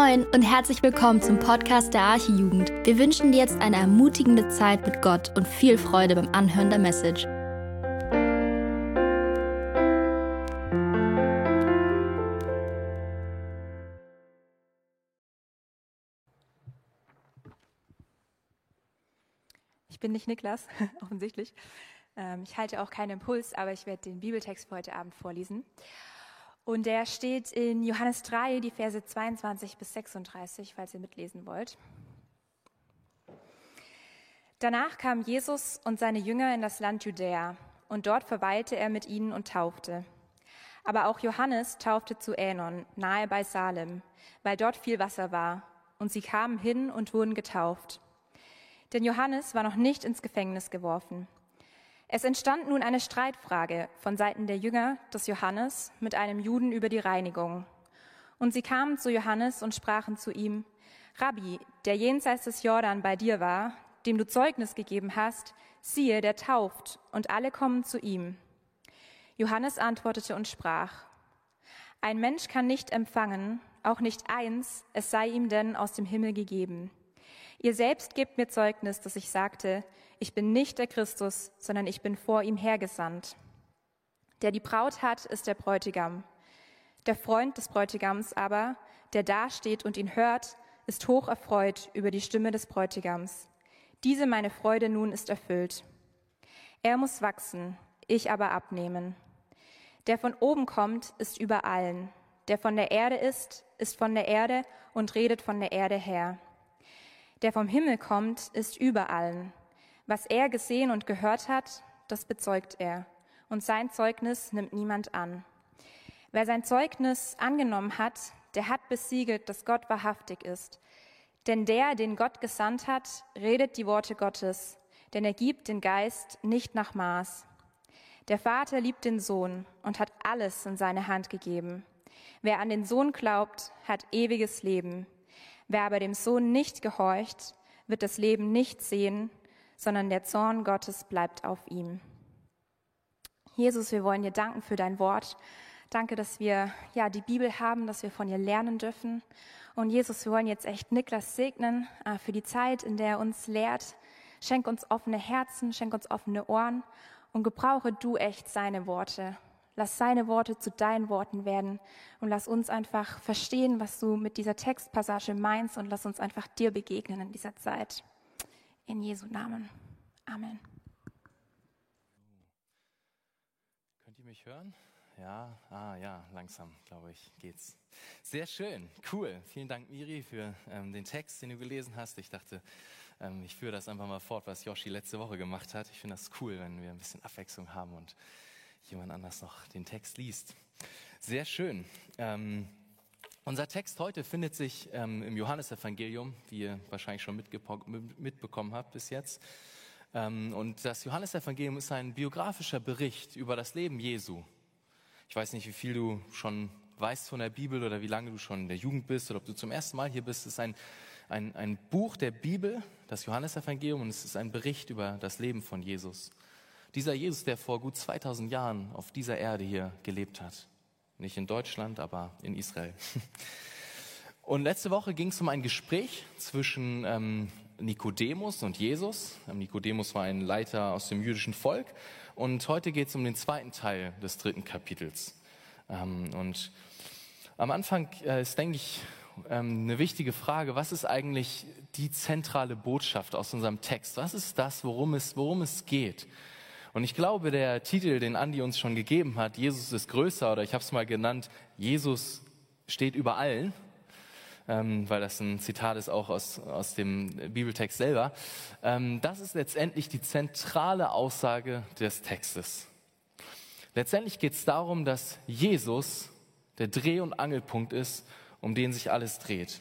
Moin und herzlich willkommen zum Podcast der Archijugend. Wir wünschen dir jetzt eine ermutigende Zeit mit Gott und viel Freude beim Anhören der Message. Ich bin nicht Niklas, offensichtlich. Ähm, ich halte auch keinen Impuls, aber ich werde den Bibeltext für heute Abend vorlesen. Und der steht in Johannes 3, die Verse 22 bis 36, falls ihr mitlesen wollt. Danach kam Jesus und seine Jünger in das Land Judäa, und dort verweilte er mit ihnen und taufte. Aber auch Johannes taufte zu Änon, nahe bei Salem, weil dort viel Wasser war, und sie kamen hin und wurden getauft. Denn Johannes war noch nicht ins Gefängnis geworfen. Es entstand nun eine Streitfrage von Seiten der Jünger des Johannes mit einem Juden über die Reinigung. Und sie kamen zu Johannes und sprachen zu ihm, Rabbi, der jenseits des Jordan bei dir war, dem du Zeugnis gegeben hast, siehe, der tauft, und alle kommen zu ihm. Johannes antwortete und sprach, Ein Mensch kann nicht empfangen, auch nicht eins, es sei ihm denn aus dem Himmel gegeben. Ihr selbst gebt mir Zeugnis, dass ich sagte, ich bin nicht der Christus, sondern ich bin vor ihm hergesandt. Der die Braut hat, ist der Bräutigam. Der Freund des Bräutigams aber, der dasteht und ihn hört, ist hoch erfreut über die Stimme des Bräutigams. Diese meine Freude nun ist erfüllt. Er muss wachsen, ich aber abnehmen. Der von oben kommt, ist über allen. Der von der Erde ist, ist von der Erde und redet von der Erde her. Der vom Himmel kommt, ist über allen. Was er gesehen und gehört hat, das bezeugt er. Und sein Zeugnis nimmt niemand an. Wer sein Zeugnis angenommen hat, der hat besiegelt, dass Gott wahrhaftig ist. Denn der, den Gott gesandt hat, redet die Worte Gottes, denn er gibt den Geist nicht nach Maß. Der Vater liebt den Sohn und hat alles in seine Hand gegeben. Wer an den Sohn glaubt, hat ewiges Leben. Wer aber dem Sohn nicht gehorcht, wird das Leben nicht sehen, sondern der Zorn Gottes bleibt auf ihm. Jesus, wir wollen dir danken für dein Wort. Danke, dass wir ja die Bibel haben, dass wir von ihr lernen dürfen. Und Jesus, wir wollen jetzt echt Niklas segnen äh, für die Zeit, in der er uns lehrt. Schenk uns offene Herzen, schenk uns offene Ohren und gebrauche du echt seine Worte. Lass seine Worte zu deinen Worten werden und lass uns einfach verstehen, was du mit dieser Textpassage meinst und lass uns einfach dir begegnen in dieser Zeit. In Jesu Namen. Amen. Könnt ihr mich hören? Ja, ah ja, langsam, glaube ich, geht's. Sehr schön, cool. Vielen Dank, Miri, für ähm, den Text, den du gelesen hast. Ich dachte, ähm, ich führe das einfach mal fort, was Yoshi letzte Woche gemacht hat. Ich finde das cool, wenn wir ein bisschen Abwechslung haben und jemand anders noch den Text liest. Sehr schön. Ähm, unser Text heute findet sich ähm, im Johannesevangelium, wie ihr wahrscheinlich schon mitbekommen habt bis jetzt. Ähm, und das Johannesevangelium ist ein biografischer Bericht über das Leben Jesu. Ich weiß nicht, wie viel du schon weißt von der Bibel oder wie lange du schon in der Jugend bist oder ob du zum ersten Mal hier bist. Es ist ein, ein, ein Buch der Bibel, das Johannesevangelium, und es ist ein Bericht über das Leben von Jesus. Dieser Jesus, der vor gut 2000 Jahren auf dieser Erde hier gelebt hat. Nicht in Deutschland, aber in Israel. Und letzte Woche ging es um ein Gespräch zwischen ähm, Nikodemus und Jesus. Ähm, Nikodemus war ein Leiter aus dem jüdischen Volk. Und heute geht es um den zweiten Teil des dritten Kapitels. Ähm, und am Anfang äh, ist, denke ich, ähm, eine wichtige Frage. Was ist eigentlich die zentrale Botschaft aus unserem Text? Was ist das, worum es, worum es geht? Und ich glaube, der Titel, den Andi uns schon gegeben hat, Jesus ist größer, oder ich habe es mal genannt, Jesus steht über allen, ähm, weil das ein Zitat ist auch aus, aus dem Bibeltext selber. Ähm, das ist letztendlich die zentrale Aussage des Textes. Letztendlich geht es darum, dass Jesus der Dreh- und Angelpunkt ist, um den sich alles dreht.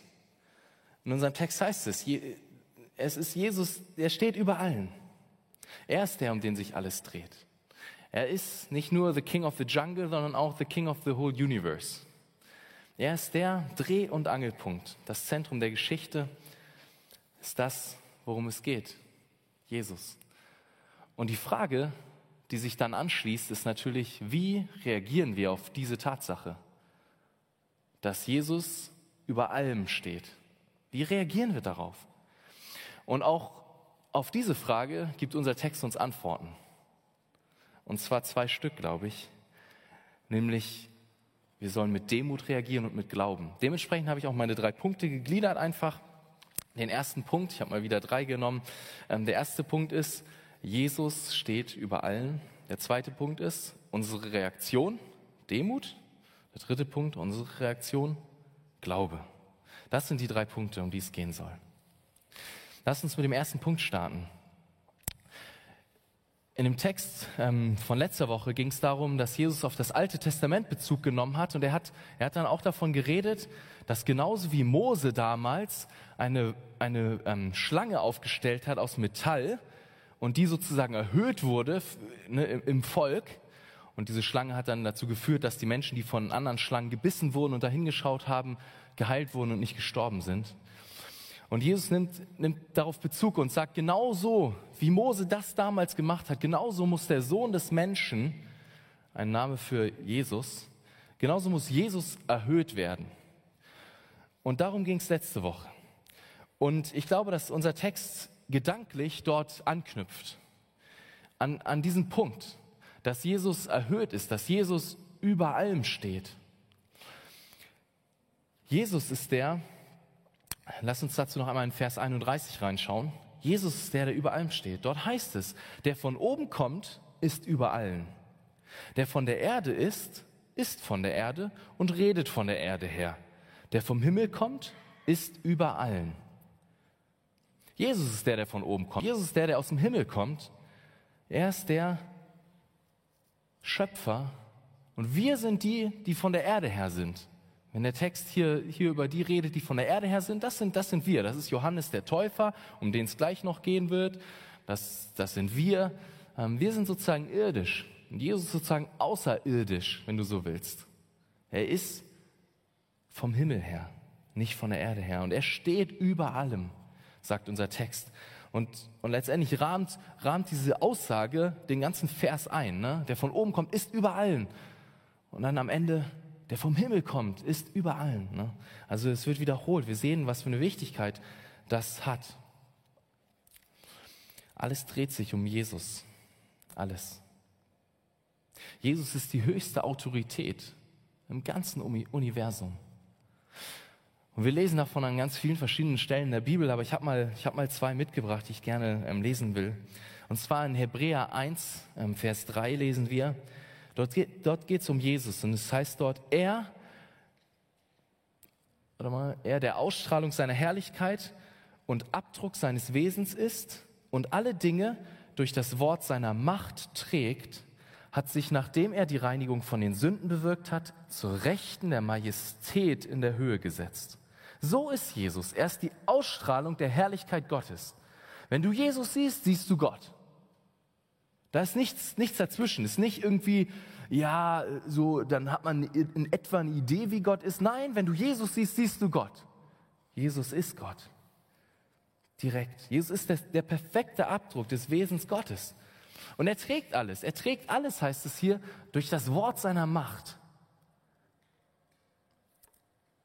In unserem Text heißt es, es ist Jesus, der steht über allen. Er ist der, um den sich alles dreht. Er ist nicht nur the King of the Jungle, sondern auch the King of the whole universe. Er ist der Dreh- und Angelpunkt. Das Zentrum der Geschichte ist das, worum es geht. Jesus. Und die Frage, die sich dann anschließt, ist natürlich, wie reagieren wir auf diese Tatsache, dass Jesus über allem steht. Wie reagieren wir darauf? Und auch auf diese Frage gibt unser Text uns Antworten. Und zwar zwei Stück, glaube ich. Nämlich, wir sollen mit Demut reagieren und mit Glauben. Dementsprechend habe ich auch meine drei Punkte gegliedert einfach. Den ersten Punkt, ich habe mal wieder drei genommen. Ähm, der erste Punkt ist, Jesus steht über allen. Der zweite Punkt ist unsere Reaktion, Demut. Der dritte Punkt, unsere Reaktion, Glaube. Das sind die drei Punkte, um die es gehen soll. Lass uns mit dem ersten Punkt starten. In dem Text ähm, von letzter Woche ging es darum, dass Jesus auf das Alte Testament Bezug genommen hat und er hat, er hat dann auch davon geredet, dass genauso wie Mose damals eine, eine ähm, Schlange aufgestellt hat aus Metall und die sozusagen erhöht wurde ne, im Volk, und diese Schlange hat dann dazu geführt, dass die Menschen, die von anderen Schlangen gebissen wurden und dahingeschaut haben, geheilt wurden und nicht gestorben sind. Und Jesus nimmt, nimmt darauf Bezug und sagt, genauso wie Mose das damals gemacht hat, genauso muss der Sohn des Menschen, ein Name für Jesus, genauso muss Jesus erhöht werden. Und darum ging es letzte Woche. Und ich glaube, dass unser Text gedanklich dort anknüpft, an, an diesen Punkt, dass Jesus erhöht ist, dass Jesus über allem steht. Jesus ist der, Lass uns dazu noch einmal in Vers 31 reinschauen. Jesus ist der, der über allem steht. Dort heißt es, der von oben kommt, ist über allen. Der von der Erde ist, ist von der Erde und redet von der Erde her. Der vom Himmel kommt, ist über allen. Jesus ist der, der von oben kommt. Jesus ist der, der aus dem Himmel kommt. Er ist der Schöpfer und wir sind die, die von der Erde her sind. Wenn der Text hier, hier über die redet, die von der Erde her sind, das sind, das sind wir. Das ist Johannes der Täufer, um den es gleich noch gehen wird. Das, das sind wir. Ähm, wir sind sozusagen irdisch. Und Jesus ist sozusagen außerirdisch, wenn du so willst. Er ist vom Himmel her, nicht von der Erde her. Und er steht über allem, sagt unser Text. Und, und letztendlich rahmt, rahmt diese Aussage den ganzen Vers ein. Ne? Der von oben kommt, ist über allen. Und dann am Ende der vom Himmel kommt, ist über allen. Ne? Also es wird wiederholt. Wir sehen, was für eine Wichtigkeit das hat. Alles dreht sich um Jesus. Alles. Jesus ist die höchste Autorität im ganzen Universum. Und wir lesen davon an ganz vielen verschiedenen Stellen der Bibel, aber ich habe mal, hab mal zwei mitgebracht, die ich gerne ähm, lesen will. Und zwar in Hebräer 1, ähm, Vers 3 lesen wir, Dort geht dort geht's um Jesus und es heißt dort, er, warte mal, er der Ausstrahlung seiner Herrlichkeit und Abdruck seines Wesens ist und alle Dinge durch das Wort seiner Macht trägt, hat sich, nachdem er die Reinigung von den Sünden bewirkt hat, zur Rechten der Majestät in der Höhe gesetzt. So ist Jesus. Er ist die Ausstrahlung der Herrlichkeit Gottes. Wenn du Jesus siehst, siehst du Gott. Da ist nichts, nichts dazwischen. Ist nicht irgendwie, ja, so, dann hat man in etwa eine Idee, wie Gott ist. Nein, wenn du Jesus siehst, siehst du Gott. Jesus ist Gott. Direkt. Jesus ist der, der perfekte Abdruck des Wesens Gottes. Und er trägt alles. Er trägt alles, heißt es hier, durch das Wort seiner Macht.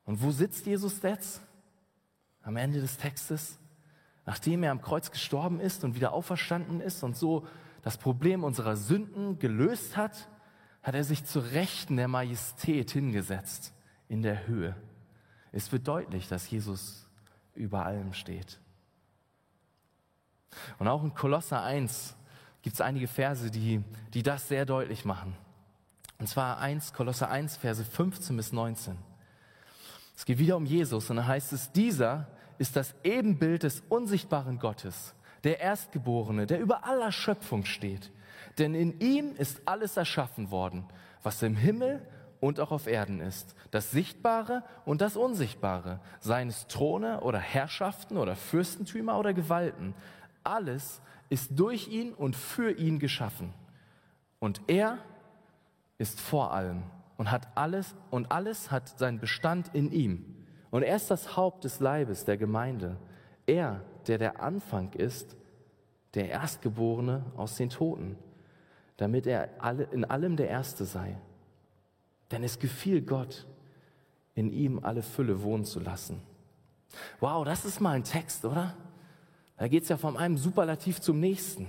Und wo sitzt Jesus jetzt? Am Ende des Textes, nachdem er am Kreuz gestorben ist und wieder auferstanden ist und so das Problem unserer Sünden gelöst hat, hat er sich zu Rechten der Majestät hingesetzt in der Höhe. Es wird deutlich, dass Jesus über allem steht. Und auch in Kolosser 1 gibt es einige Verse, die, die das sehr deutlich machen. Und zwar 1, Kolosser 1, Verse 15 bis 19. Es geht wieder um Jesus und da heißt es, dieser ist das Ebenbild des unsichtbaren Gottes, der Erstgeborene, der über aller Schöpfung steht. Denn in ihm ist alles erschaffen worden, was im Himmel und auch auf Erden ist. Das Sichtbare und das Unsichtbare, seien es Throne oder Herrschaften oder Fürstentümer oder Gewalten. Alles ist durch ihn und für ihn geschaffen. Und er ist vor allem und hat alles und alles hat seinen Bestand in ihm. Und er ist das Haupt des Leibes der Gemeinde. Er, der der Anfang ist, der Erstgeborene aus den Toten, damit er in allem der Erste sei. Denn es gefiel Gott, in ihm alle Fülle wohnen zu lassen. Wow, das ist mal ein Text, oder? Da geht es ja von einem Superlativ zum nächsten.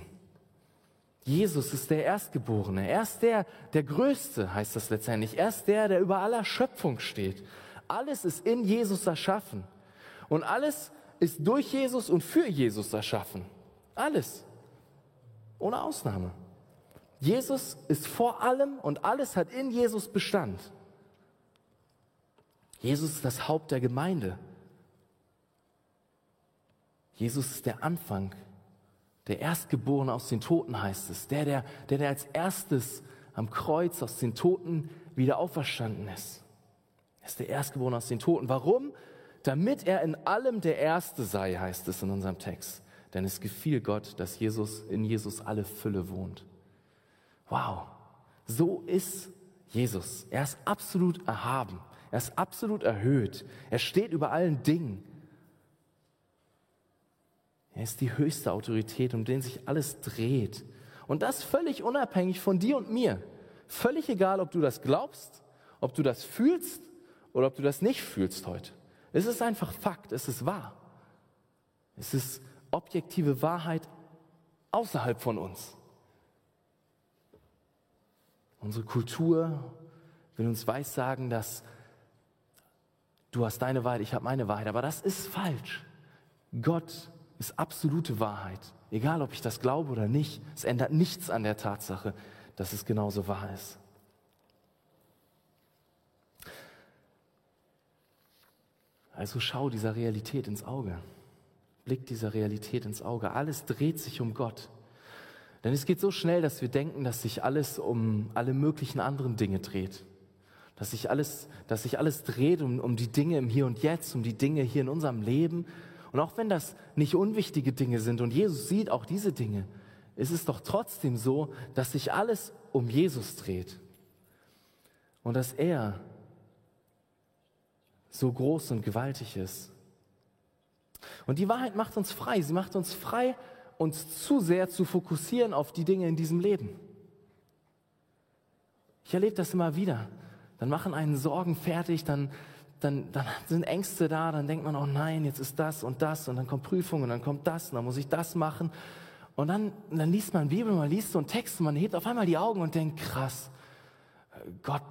Jesus ist der Erstgeborene. Er ist der, der Größte, heißt das letztendlich. Er ist der, der über aller Schöpfung steht. Alles ist in Jesus erschaffen. Und alles ist durch Jesus und für Jesus erschaffen. Alles. Ohne Ausnahme. Jesus ist vor allem und alles hat in Jesus Bestand. Jesus ist das Haupt der Gemeinde. Jesus ist der Anfang, der Erstgeborene aus den Toten heißt es, der, der, der, als erstes am Kreuz aus den Toten wieder auferstanden ist. Er ist der Erstgeborene aus den Toten. Warum? Damit er in allem der Erste sei, heißt es in unserem Text. Denn es gefiel Gott, dass Jesus, in Jesus alle Fülle wohnt. Wow, so ist Jesus. Er ist absolut erhaben. Er ist absolut erhöht. Er steht über allen Dingen. Er ist die höchste Autorität, um den sich alles dreht. Und das völlig unabhängig von dir und mir. Völlig egal, ob du das glaubst, ob du das fühlst oder ob du das nicht fühlst heute. Es ist einfach Fakt, es ist wahr. Es ist objektive Wahrheit außerhalb von uns. Unsere Kultur will uns weissagen, dass du hast deine Wahrheit, ich habe meine Wahrheit, aber das ist falsch. Gott ist absolute Wahrheit. Egal, ob ich das glaube oder nicht, es ändert nichts an der Tatsache, dass es genauso wahr ist. Also schau dieser Realität ins Auge. Blick dieser Realität ins Auge. Alles dreht sich um Gott. Denn es geht so schnell, dass wir denken, dass sich alles um alle möglichen anderen Dinge dreht. Dass sich alles, dass sich alles dreht um, um die Dinge im Hier und Jetzt, um die Dinge hier in unserem Leben und auch wenn das nicht unwichtige Dinge sind und Jesus sieht auch diese Dinge, ist es doch trotzdem so, dass sich alles um Jesus dreht. Und dass er so groß und gewaltig ist. Und die Wahrheit macht uns frei. Sie macht uns frei, uns zu sehr zu fokussieren auf die Dinge in diesem Leben. Ich erlebe das immer wieder. Dann machen einen Sorgen fertig, dann dann, dann sind Ängste da, dann denkt man, oh nein, jetzt ist das und das und dann kommt Prüfung und dann kommt das und dann muss ich das machen. Und dann, dann liest man Bibel, man liest so einen Text und man hebt auf einmal die Augen und denkt, krass, Gott,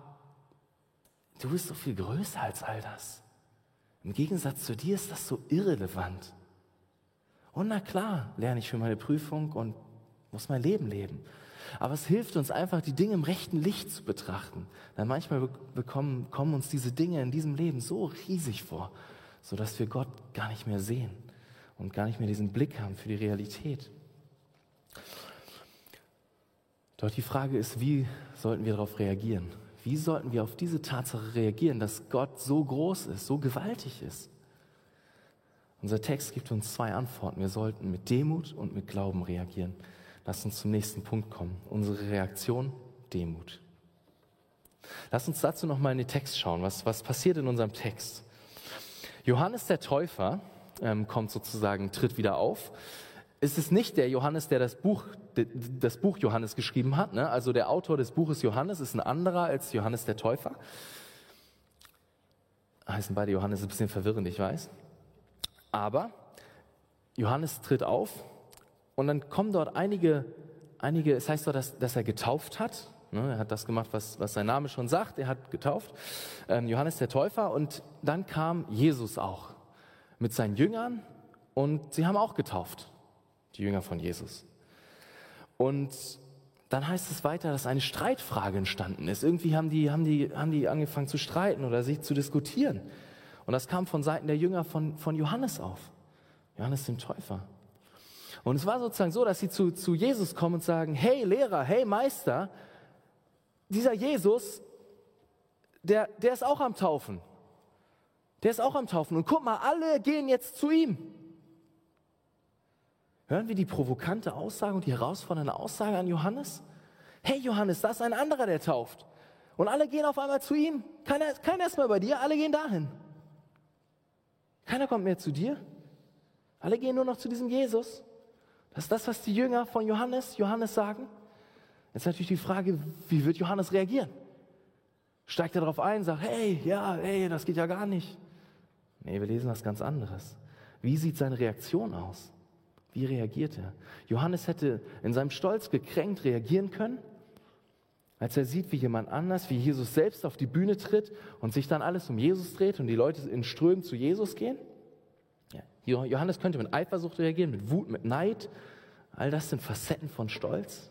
du bist so viel größer als all das. Im Gegensatz zu dir ist das so irrelevant. Und na klar, lerne ich für meine Prüfung und muss mein Leben leben. Aber es hilft uns einfach, die Dinge im rechten Licht zu betrachten. Denn manchmal bekommen, kommen uns diese Dinge in diesem Leben so riesig vor, sodass wir Gott gar nicht mehr sehen und gar nicht mehr diesen Blick haben für die Realität. Doch die Frage ist, wie sollten wir darauf reagieren? Wie sollten wir auf diese Tatsache reagieren, dass Gott so groß ist, so gewaltig ist? Unser Text gibt uns zwei Antworten. Wir sollten mit Demut und mit Glauben reagieren. Lass uns zum nächsten Punkt kommen. Unsere Reaktion, Demut. Lass uns dazu nochmal in den Text schauen. Was, was passiert in unserem Text? Johannes der Täufer ähm, kommt sozusagen, tritt wieder auf. Es ist nicht der Johannes, der das Buch, das Buch Johannes geschrieben hat. Ne? Also der Autor des Buches Johannes ist ein anderer als Johannes der Täufer. Heißen beide Johannes, ist ein bisschen verwirrend, ich weiß. Aber Johannes tritt auf und dann kommen dort einige, einige es heißt dort, dass, dass er getauft hat. Ne, er hat das gemacht, was, was sein Name schon sagt. Er hat getauft. Ähm, Johannes der Täufer. Und dann kam Jesus auch mit seinen Jüngern und sie haben auch getauft. Die Jünger von Jesus. Und dann heißt es weiter, dass eine Streitfrage entstanden ist. Irgendwie haben die, haben die, haben die angefangen zu streiten oder sich zu diskutieren. Und das kam von Seiten der Jünger von, von Johannes auf. Johannes dem Täufer. Und es war sozusagen so, dass sie zu, zu Jesus kommen und sagen, hey Lehrer, hey Meister, dieser Jesus, der, der ist auch am Taufen. Der ist auch am Taufen. Und guck mal, alle gehen jetzt zu ihm. Hören wir die provokante Aussage und die herausfordernde Aussage an Johannes? Hey Johannes, da ist ein anderer, der tauft. Und alle gehen auf einmal zu ihm. Keiner, keiner ist mehr bei dir, alle gehen dahin. Keiner kommt mehr zu dir. Alle gehen nur noch zu diesem Jesus. Das ist das, was die Jünger von Johannes, Johannes sagen. Jetzt natürlich die Frage, wie wird Johannes reagieren? Steigt er darauf ein, sagt, hey, ja, hey, das geht ja gar nicht. Nee, wir lesen was ganz anderes. Wie sieht seine Reaktion aus? Wie reagiert er? Johannes hätte in seinem Stolz gekränkt reagieren können, als er sieht, wie jemand anders, wie Jesus selbst auf die Bühne tritt und sich dann alles um Jesus dreht und die Leute in Strömen zu Jesus gehen. Ja. Johannes könnte mit Eifersucht reagieren, mit Wut, mit Neid. All das sind Facetten von Stolz.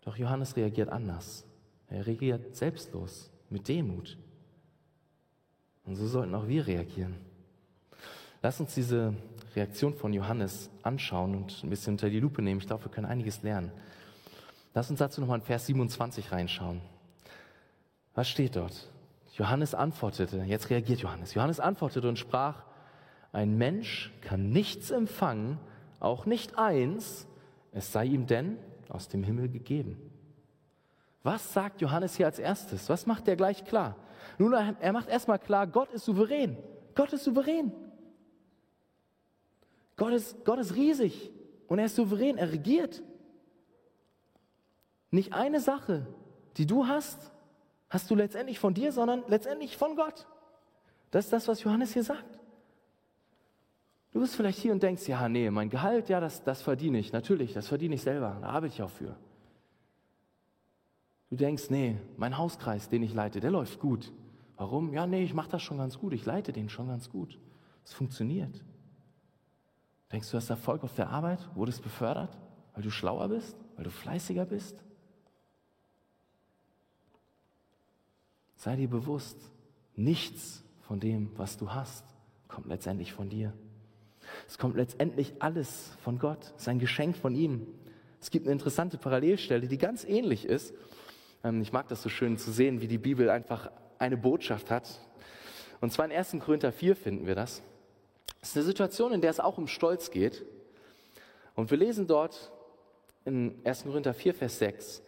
Doch Johannes reagiert anders. Er reagiert selbstlos, mit Demut. Und so sollten auch wir reagieren. Lass uns diese Reaktion von Johannes anschauen und ein bisschen unter die Lupe nehmen. Ich glaube, wir können einiges lernen. Lass uns dazu nochmal in Vers 27 reinschauen. Was steht dort? Johannes antwortete, jetzt reagiert Johannes. Johannes antwortete und sprach, ein Mensch kann nichts empfangen, auch nicht eins, es sei ihm denn aus dem Himmel gegeben. Was sagt Johannes hier als erstes? Was macht er gleich klar? Nun, er macht erstmal klar, Gott ist souverän. Gott ist souverän. Gott ist, Gott ist riesig und er ist souverän, er regiert. Nicht eine Sache, die du hast, hast du letztendlich von dir, sondern letztendlich von Gott. Das ist das, was Johannes hier sagt. Du bist vielleicht hier und denkst, ja, nee, mein Gehalt, ja, das, das verdiene ich, natürlich, das verdiene ich selber, da arbeite ich auch für. Du denkst, nee, mein Hauskreis, den ich leite, der läuft gut. Warum? Ja, nee, ich mache das schon ganz gut, ich leite den schon ganz gut. Es funktioniert. Denkst du, hast Erfolg auf der Arbeit? Wurdest befördert, weil du schlauer bist, weil du fleißiger bist? Sei dir bewusst, nichts von dem, was du hast, kommt letztendlich von dir. Es kommt letztendlich alles von Gott, es ist ein Geschenk von ihm. Es gibt eine interessante Parallelstelle, die ganz ähnlich ist. Ähm, ich mag das so schön zu sehen, wie die Bibel einfach eine Botschaft hat. Und zwar in 1. Korinther 4 finden wir das. Es ist eine Situation, in der es auch um Stolz geht. Und wir lesen dort in 1. Korinther 4, Vers 6,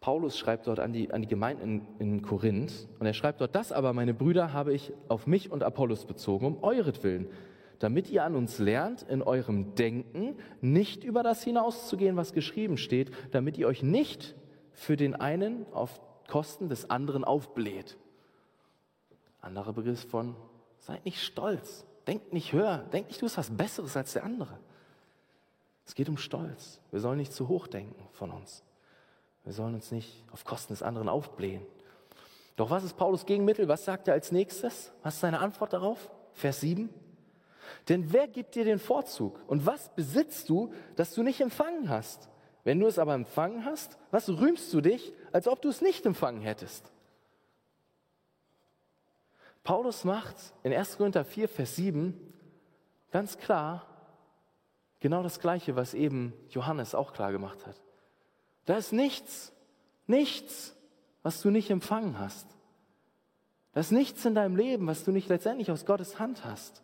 Paulus schreibt dort an die, an die Gemeinden in, in Korinth und er schreibt dort, das aber, meine Brüder, habe ich auf mich und Apollos bezogen, um euretwillen, damit ihr an uns lernt, in eurem Denken nicht über das hinauszugehen, was geschrieben steht, damit ihr euch nicht für den einen auf Kosten des anderen aufbläht. Anderer Begriff von, seid nicht stolz, denkt nicht höher, denkt nicht, du bist was Besseres als der andere. Es geht um Stolz. Wir sollen nicht zu hoch denken von uns. Wir sollen uns nicht auf Kosten des anderen aufblähen. Doch was ist Paulus Gegenmittel? Was sagt er als nächstes? Was ist seine Antwort darauf? Vers 7. Denn wer gibt dir den Vorzug? Und was besitzt du, das du nicht empfangen hast? Wenn du es aber empfangen hast, was rühmst du dich, als ob du es nicht empfangen hättest? Paulus macht in 1. Korinther 4, Vers 7 ganz klar genau das Gleiche, was eben Johannes auch klar gemacht hat. Da ist nichts, nichts, was du nicht empfangen hast. Da ist nichts in deinem Leben, was du nicht letztendlich aus Gottes Hand hast.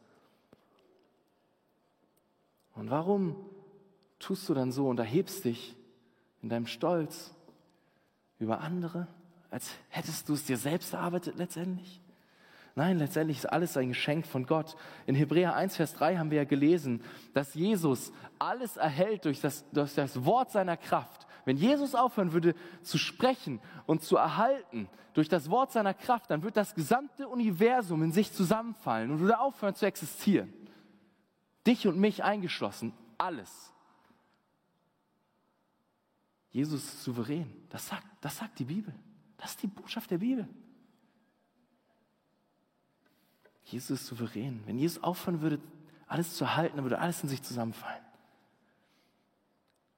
Und warum tust du dann so und erhebst dich in deinem Stolz über andere, als hättest du es dir selbst erarbeitet letztendlich? Nein, letztendlich ist alles ein Geschenk von Gott. In Hebräer 1, Vers 3 haben wir ja gelesen, dass Jesus alles erhält durch das, durch das Wort seiner Kraft. Wenn Jesus aufhören würde zu sprechen und zu erhalten durch das Wort seiner Kraft, dann wird das gesamte Universum in sich zusammenfallen und würde aufhören zu existieren. Dich und mich eingeschlossen, alles. Jesus ist souverän. Das sagt, das sagt die Bibel. Das ist die Botschaft der Bibel. Jesus ist souverän. Wenn Jesus aufhören würde, alles zu halten, dann würde alles in sich zusammenfallen.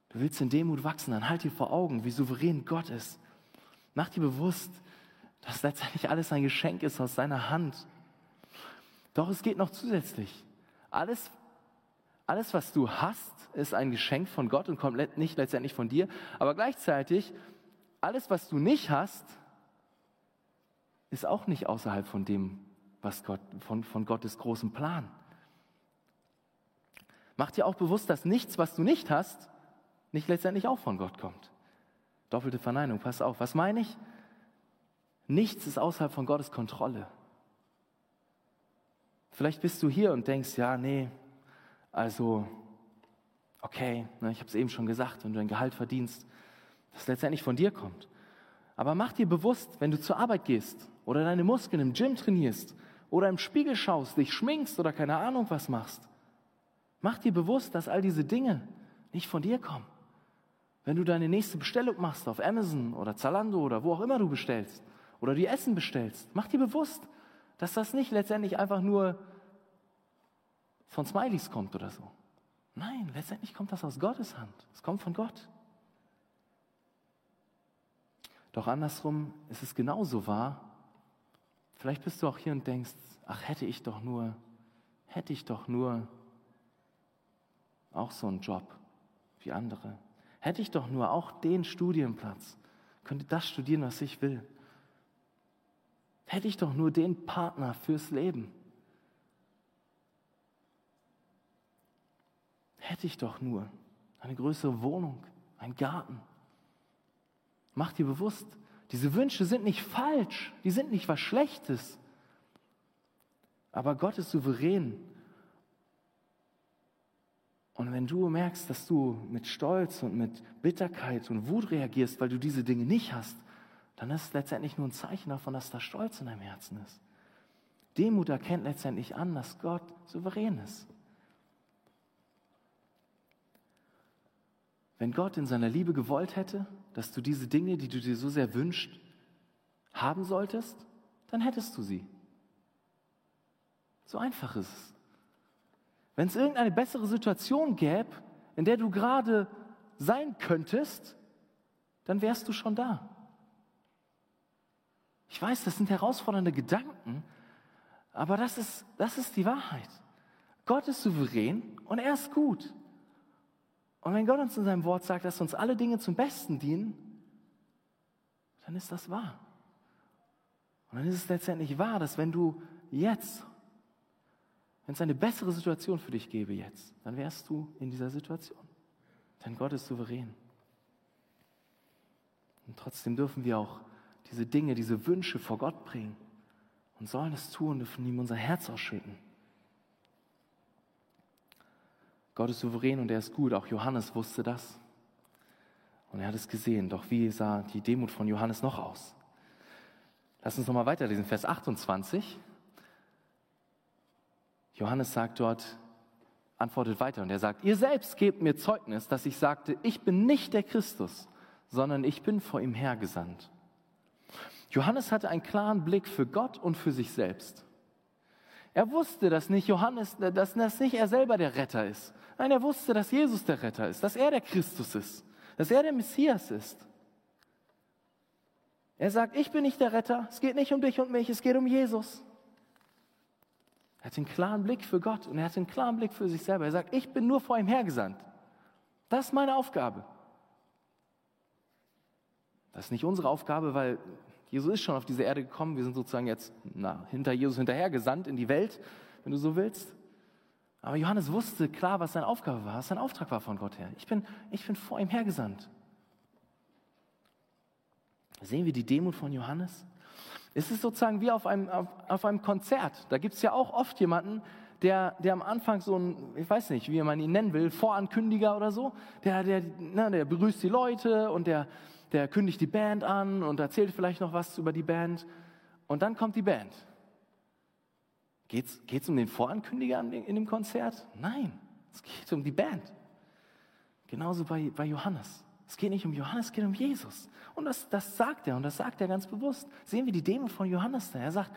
Du willst in Demut wachsen, dann halt dir vor Augen, wie souverän Gott ist. Mach dir bewusst, dass letztendlich alles ein Geschenk ist aus seiner Hand. Doch es geht noch zusätzlich. Alles, alles, was du hast, ist ein Geschenk von Gott und kommt nicht letztendlich von dir. Aber gleichzeitig, alles, was du nicht hast, ist auch nicht außerhalb von dem, was Gott, von, von Gottes großem Plan. Mach dir auch bewusst, dass nichts, was du nicht hast, nicht letztendlich auch von Gott kommt. Doppelte Verneinung, pass auf. Was meine ich? Nichts ist außerhalb von Gottes Kontrolle. Vielleicht bist du hier und denkst, ja, nee, also, okay, ne, ich habe es eben schon gesagt, wenn du ein Gehalt verdienst, das letztendlich von dir kommt. Aber mach dir bewusst, wenn du zur Arbeit gehst oder deine Muskeln im Gym trainierst oder im Spiegel schaust, dich schminkst oder keine Ahnung was machst, mach dir bewusst, dass all diese Dinge nicht von dir kommen. Wenn du deine nächste Bestellung machst auf Amazon oder Zalando oder wo auch immer du bestellst oder die Essen bestellst, mach dir bewusst, dass das nicht letztendlich einfach nur von Smileys kommt oder so. Nein, letztendlich kommt das aus Gottes Hand. Es kommt von Gott. Doch andersrum ist es genauso wahr. Vielleicht bist du auch hier und denkst, ach hätte ich doch nur, hätte ich doch nur auch so einen Job wie andere. Hätte ich doch nur auch den Studienplatz, könnte das studieren, was ich will. Hätte ich doch nur den Partner fürs Leben. Hätte ich doch nur eine größere Wohnung, einen Garten. Mach dir bewusst, diese Wünsche sind nicht falsch, die sind nicht was Schlechtes. Aber Gott ist souverän. Und wenn du merkst, dass du mit Stolz und mit Bitterkeit und Wut reagierst, weil du diese Dinge nicht hast, dann ist es letztendlich nur ein Zeichen davon, dass da Stolz in deinem Herzen ist. Demut erkennt letztendlich an, dass Gott souverän ist. Wenn Gott in seiner Liebe gewollt hätte, dass du diese Dinge, die du dir so sehr wünschst, haben solltest, dann hättest du sie. So einfach ist es. Wenn es irgendeine bessere Situation gäbe, in der du gerade sein könntest, dann wärst du schon da. Ich weiß, das sind herausfordernde Gedanken, aber das ist, das ist die Wahrheit. Gott ist souverän und er ist gut. Und wenn Gott uns in seinem Wort sagt, dass uns alle Dinge zum Besten dienen, dann ist das wahr. Und dann ist es letztendlich wahr, dass wenn du jetzt, wenn es eine bessere Situation für dich gäbe jetzt, dann wärst du in dieser Situation. Denn Gott ist souverän. Und trotzdem dürfen wir auch diese Dinge, diese Wünsche vor Gott bringen und sollen es tun, dürfen ihm unser Herz ausschütten. Gott ist souverän und er ist gut. Auch Johannes wusste das. Und er hat es gesehen. Doch wie sah die Demut von Johannes noch aus? Lass uns nochmal weiterlesen, Vers 28. Johannes sagt dort, antwortet weiter und er sagt, ihr selbst gebt mir Zeugnis, dass ich sagte, ich bin nicht der Christus, sondern ich bin vor ihm hergesandt. Johannes hatte einen klaren Blick für Gott und für sich selbst. Er wusste, dass nicht Johannes, dass das nicht er selber der Retter ist, Nein, er wusste, dass Jesus der Retter ist, dass er der Christus ist, dass er der Messias ist. Er sagt, ich bin nicht der Retter, es geht nicht um dich und mich, es geht um Jesus. Er hat einen klaren Blick für Gott und er hat einen klaren Blick für sich selber. Er sagt, ich bin nur vor ihm hergesandt. Das ist meine Aufgabe. Das ist nicht unsere Aufgabe, weil Jesus ist schon auf diese Erde gekommen. Wir sind sozusagen jetzt na, hinter Jesus hinterhergesandt in die Welt, wenn du so willst. Aber Johannes wusste klar, was seine Aufgabe war, was sein Auftrag war von Gott her. Ich bin, ich bin vor ihm hergesandt. Sehen wir die Demut von Johannes? Es ist sozusagen wie auf einem, auf, auf einem Konzert. Da gibt es ja auch oft jemanden, der, der am Anfang so ein, ich weiß nicht, wie man ihn nennen will, Vorankündiger oder so, der, der, na, der begrüßt die Leute und der, der kündigt die Band an und erzählt vielleicht noch was über die Band. Und dann kommt die Band. Geht es um den Vorankündiger in dem Konzert? Nein, es geht um die Band. Genauso bei, bei Johannes. Es geht nicht um Johannes, es geht um Jesus. Und das, das sagt er und das sagt er ganz bewusst. Sehen wir die Demut von Johannes da. Er sagt,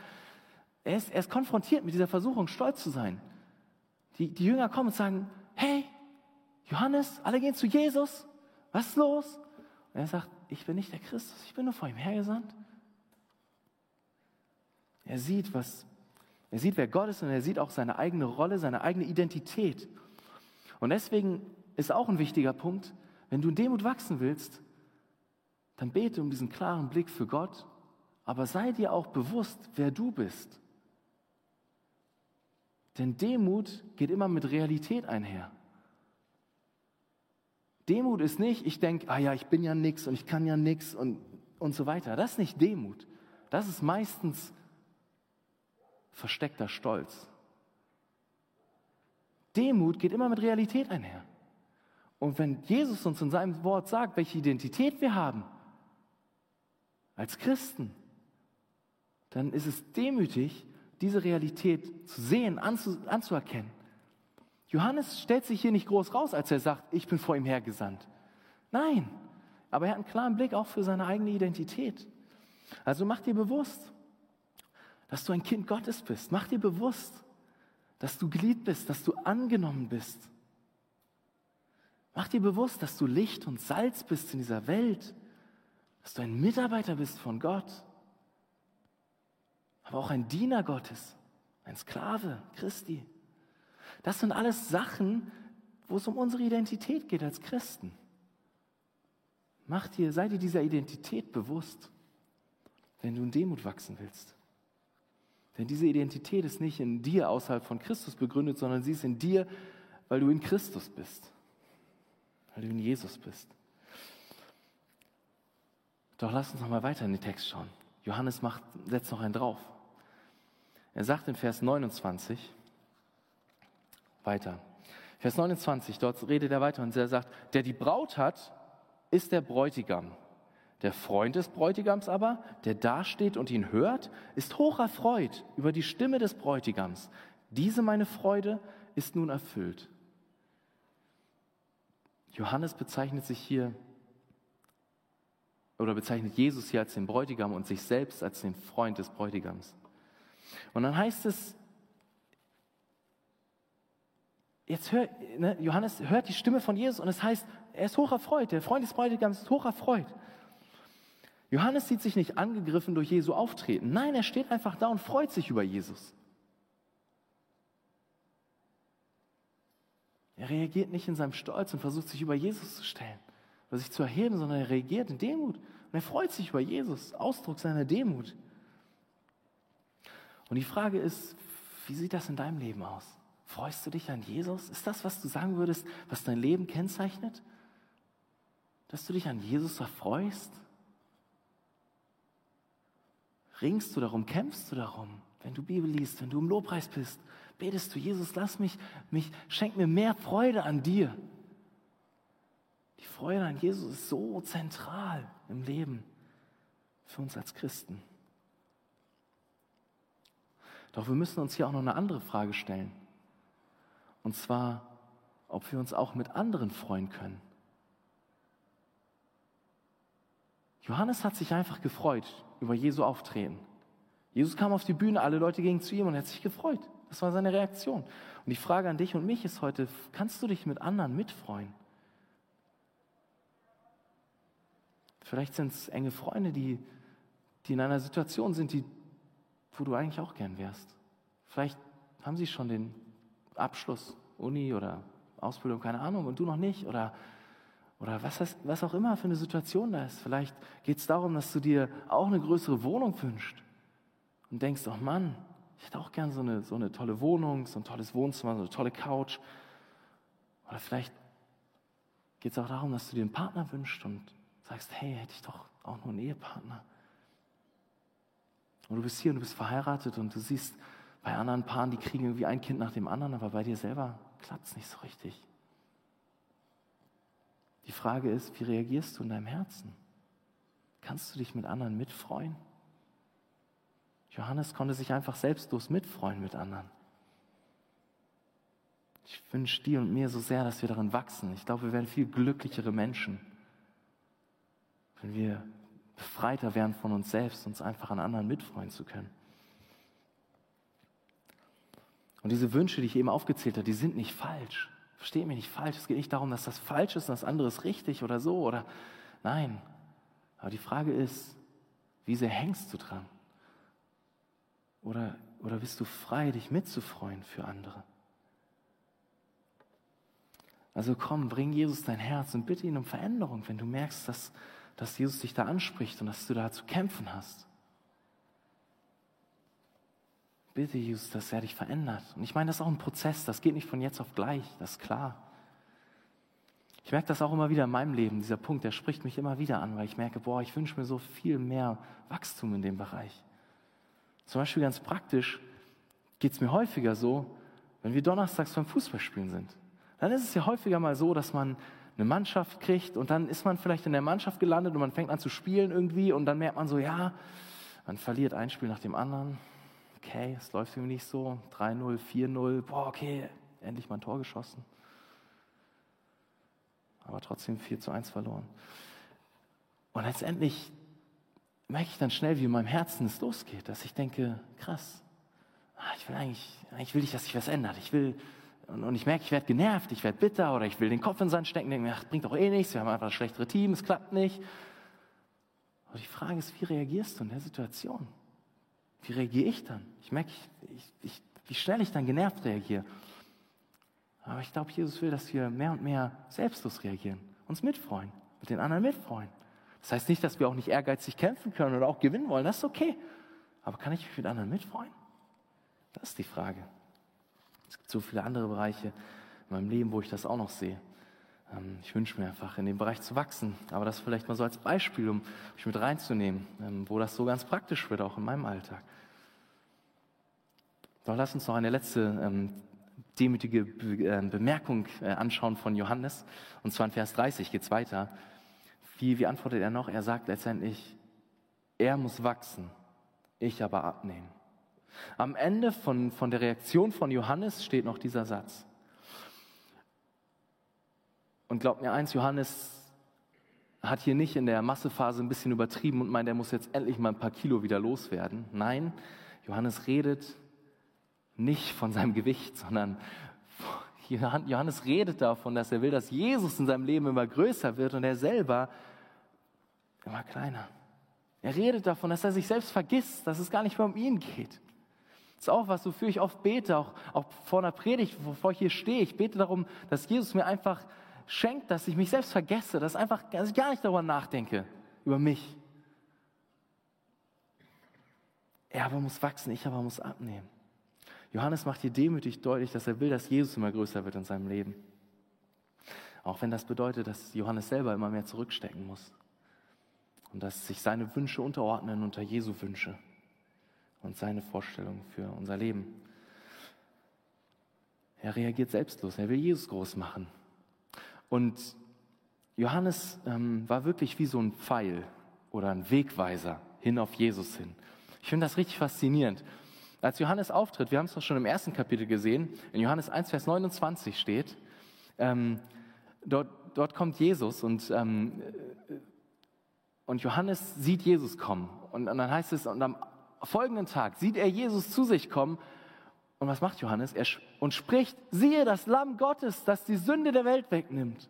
er ist, er ist konfrontiert mit dieser Versuchung, stolz zu sein. Die, die Jünger kommen und sagen, hey, Johannes, alle gehen zu Jesus. Was ist los? Und er sagt, ich bin nicht der Christus, ich bin nur vor ihm hergesandt. Er sieht, was, er sieht, wer Gott ist und er sieht auch seine eigene Rolle, seine eigene Identität. Und deswegen ist auch ein wichtiger Punkt, wenn du in Demut wachsen willst, dann bete um diesen klaren Blick für Gott, aber sei dir auch bewusst, wer du bist. Denn Demut geht immer mit Realität einher. Demut ist nicht, ich denke, ah ja, ich bin ja nix und ich kann ja nix und, und so weiter. Das ist nicht Demut. Das ist meistens versteckter Stolz. Demut geht immer mit Realität einher. Und wenn Jesus uns in seinem Wort sagt, welche Identität wir haben, als Christen, dann ist es demütig, diese Realität zu sehen, anzu, anzuerkennen. Johannes stellt sich hier nicht groß raus, als er sagt, ich bin vor ihm hergesandt. Nein, aber er hat einen klaren Blick auch für seine eigene Identität. Also mach dir bewusst, dass du ein Kind Gottes bist. Mach dir bewusst, dass du geliebt bist, dass du angenommen bist. Mach dir bewusst, dass du Licht und Salz bist in dieser Welt, dass du ein Mitarbeiter bist von Gott, aber auch ein Diener Gottes, ein Sklave Christi. Das sind alles Sachen, wo es um unsere Identität geht als Christen. Mach dir, sei dir dieser Identität bewusst, wenn du in Demut wachsen willst. Denn diese Identität ist nicht in dir außerhalb von Christus begründet, sondern sie ist in dir, weil du in Christus bist, weil du in Jesus bist. Doch lass uns noch mal weiter in den Text schauen. Johannes macht, setzt noch einen drauf. Er sagt in Vers 29 weiter. Vers 29, dort redet er weiter und er sagt, der die Braut hat, ist der Bräutigam. Der Freund des Bräutigams aber, der dasteht und ihn hört, ist hoch erfreut über die Stimme des Bräutigams. Diese meine Freude ist nun erfüllt. Johannes bezeichnet sich hier oder bezeichnet Jesus hier als den Bräutigam und sich selbst als den Freund des Bräutigams. Und dann heißt es, jetzt hört, ne, Johannes hört die Stimme von Jesus und es heißt, er ist hoch erfreut, der Freund des Bräutigams ist hoch erfreut. Johannes sieht sich nicht angegriffen durch Jesu Auftreten. Nein, er steht einfach da und freut sich über Jesus. Er reagiert nicht in seinem Stolz und versucht sich über Jesus zu stellen oder sich zu erheben, sondern er reagiert in Demut und er freut sich über Jesus, Ausdruck seiner Demut. Und die Frage ist, wie sieht das in deinem Leben aus? Freust du dich an Jesus? Ist das, was du sagen würdest, was dein Leben kennzeichnet? Dass du dich an Jesus erfreust? Ringst du darum, kämpfst du darum, wenn du Bibel liest, wenn du im Lobpreis bist, betest du, Jesus, lass mich, mich, schenk mir mehr Freude an dir. Die Freude an Jesus ist so zentral im Leben für uns als Christen. Doch wir müssen uns hier auch noch eine andere Frage stellen. Und zwar, ob wir uns auch mit anderen freuen können. Johannes hat sich einfach gefreut über Jesu Auftreten. Jesus kam auf die Bühne, alle Leute gingen zu ihm und er hat sich gefreut. Das war seine Reaktion. Und die Frage an dich und mich ist heute, kannst du dich mit anderen mitfreuen? Vielleicht sind es enge Freunde, die, die in einer Situation sind, die wo du eigentlich auch gern wärst. Vielleicht haben sie schon den Abschluss, Uni oder Ausbildung, keine Ahnung, und du noch nicht. Oder, oder was, das, was auch immer für eine Situation da ist. Vielleicht geht es darum, dass du dir auch eine größere Wohnung wünschst und denkst, oh Mann, ich hätte auch gern so eine, so eine tolle Wohnung, so ein tolles Wohnzimmer, so eine tolle Couch. Oder vielleicht geht es auch darum, dass du dir einen Partner wünschst und sagst, hey, hätte ich doch auch nur einen Ehepartner. Und du bist hier und du bist verheiratet und du siehst bei anderen Paaren, die kriegen irgendwie ein Kind nach dem anderen, aber bei dir selber klappt es nicht so richtig. Die Frage ist, wie reagierst du in deinem Herzen? Kannst du dich mit anderen mitfreuen? Johannes konnte sich einfach selbstlos mitfreuen mit anderen. Ich wünsche dir und mir so sehr, dass wir darin wachsen. Ich glaube, wir werden viel glücklichere Menschen, wenn wir befreiter werden von uns selbst, uns einfach an anderen mitfreuen zu können. Und diese Wünsche, die ich eben aufgezählt habe, die sind nicht falsch. Versteht mich nicht falsch. Es geht nicht darum, dass das falsch ist und das andere ist richtig oder so oder nein. Aber die Frage ist, wie sehr hängst du dran? Oder, oder bist du frei, dich mitzufreuen für andere? Also komm, bring Jesus dein Herz und bitte ihn um Veränderung, wenn du merkst, dass dass Jesus dich da anspricht und dass du da zu kämpfen hast. Bitte, Jesus, dass er dich verändert. Und ich meine, das ist auch ein Prozess, das geht nicht von jetzt auf gleich, das ist klar. Ich merke das auch immer wieder in meinem Leben, dieser Punkt, der spricht mich immer wieder an, weil ich merke, boah, ich wünsche mir so viel mehr Wachstum in dem Bereich. Zum Beispiel ganz praktisch geht es mir häufiger so, wenn wir donnerstags beim Fußballspielen sind. Dann ist es ja häufiger mal so, dass man eine Mannschaft kriegt und dann ist man vielleicht in der Mannschaft gelandet und man fängt an zu spielen irgendwie und dann merkt man so, ja, man verliert ein Spiel nach dem anderen. Okay, es läuft irgendwie nicht so. 3-0, 4-0, boah, okay, endlich mal ein Tor geschossen. Aber trotzdem 4 zu 1 verloren. Und letztendlich merke ich dann schnell, wie in meinem Herzen es losgeht, dass ich denke, krass, ah, ich will eigentlich, eigentlich will ich, dass sich was ändert. Ich will, und, ich merke, ich werde genervt, ich werde bitter oder ich will den Kopf in den Sand stecken, denke mir, ach, bringt doch eh nichts, wir haben einfach das schlechtere Team, es klappt nicht. Aber die Frage ist, wie reagierst du in der Situation? Wie reagiere ich dann? Ich merke, ich, ich, wie schnell ich dann genervt reagiere. Aber ich glaube, Jesus will, dass wir mehr und mehr selbstlos reagieren, uns mitfreuen, mit den anderen mitfreuen. Das heißt nicht, dass wir auch nicht ehrgeizig kämpfen können oder auch gewinnen wollen, das ist okay. Aber kann ich mich mit anderen mitfreuen? Das ist die Frage. Es gibt so viele andere Bereiche in meinem Leben, wo ich das auch noch sehe. Ähm, ich wünsche mir einfach, in dem Bereich zu wachsen. Aber das vielleicht mal so als Beispiel, um mich mit reinzunehmen, ähm, wo das so ganz praktisch wird, auch in meinem Alltag. Doch lass uns noch eine letzte ähm, demütige Bemerkung äh, anschauen von Johannes. Und zwar in Vers 30 geht es weiter. Wie, wie antwortet er noch? Er sagt letztendlich, er muss wachsen, ich aber abnehmen. Am Ende von, von der Reaktion von Johannes steht noch dieser Satz. Und glaubt mir eins, Johannes hat hier nicht in der Massephase ein bisschen übertrieben und meint, er muss jetzt endlich mal ein paar Kilo wieder loswerden. Nein, Johannes redet nicht von seinem Gewicht, sondern Johannes redet davon, dass er will, dass Jesus in seinem Leben immer größer wird und er selber immer kleiner. Er redet davon, dass er sich selbst vergisst, dass es gar nicht mehr um ihn geht. Das ist auch was, wofür ich oft bete, auch, auch vor einer Predigt, wovor ich hier stehe. Ich bete darum, dass Jesus mir einfach schenkt, dass ich mich selbst vergesse, dass, einfach, dass ich gar nicht darüber nachdenke, über mich. Er aber muss wachsen, ich aber muss abnehmen. Johannes macht hier demütig deutlich, dass er will, dass Jesus immer größer wird in seinem Leben. Auch wenn das bedeutet, dass Johannes selber immer mehr zurückstecken muss. Und dass sich seine Wünsche unterordnen unter Jesu Wünsche und seine Vorstellungen für unser Leben. Er reagiert selbstlos, er will Jesus groß machen. Und Johannes ähm, war wirklich wie so ein Pfeil oder ein Wegweiser hin auf Jesus hin. Ich finde das richtig faszinierend. Als Johannes auftritt, wir haben es doch schon im ersten Kapitel gesehen, in Johannes 1, Vers 29 steht, ähm, dort, dort kommt Jesus und, ähm, und Johannes sieht Jesus kommen. Und, und dann heißt es, und am folgenden Tag sieht er Jesus zu sich kommen und was macht Johannes? Er und spricht, siehe das Lamm Gottes, das die Sünde der Welt wegnimmt.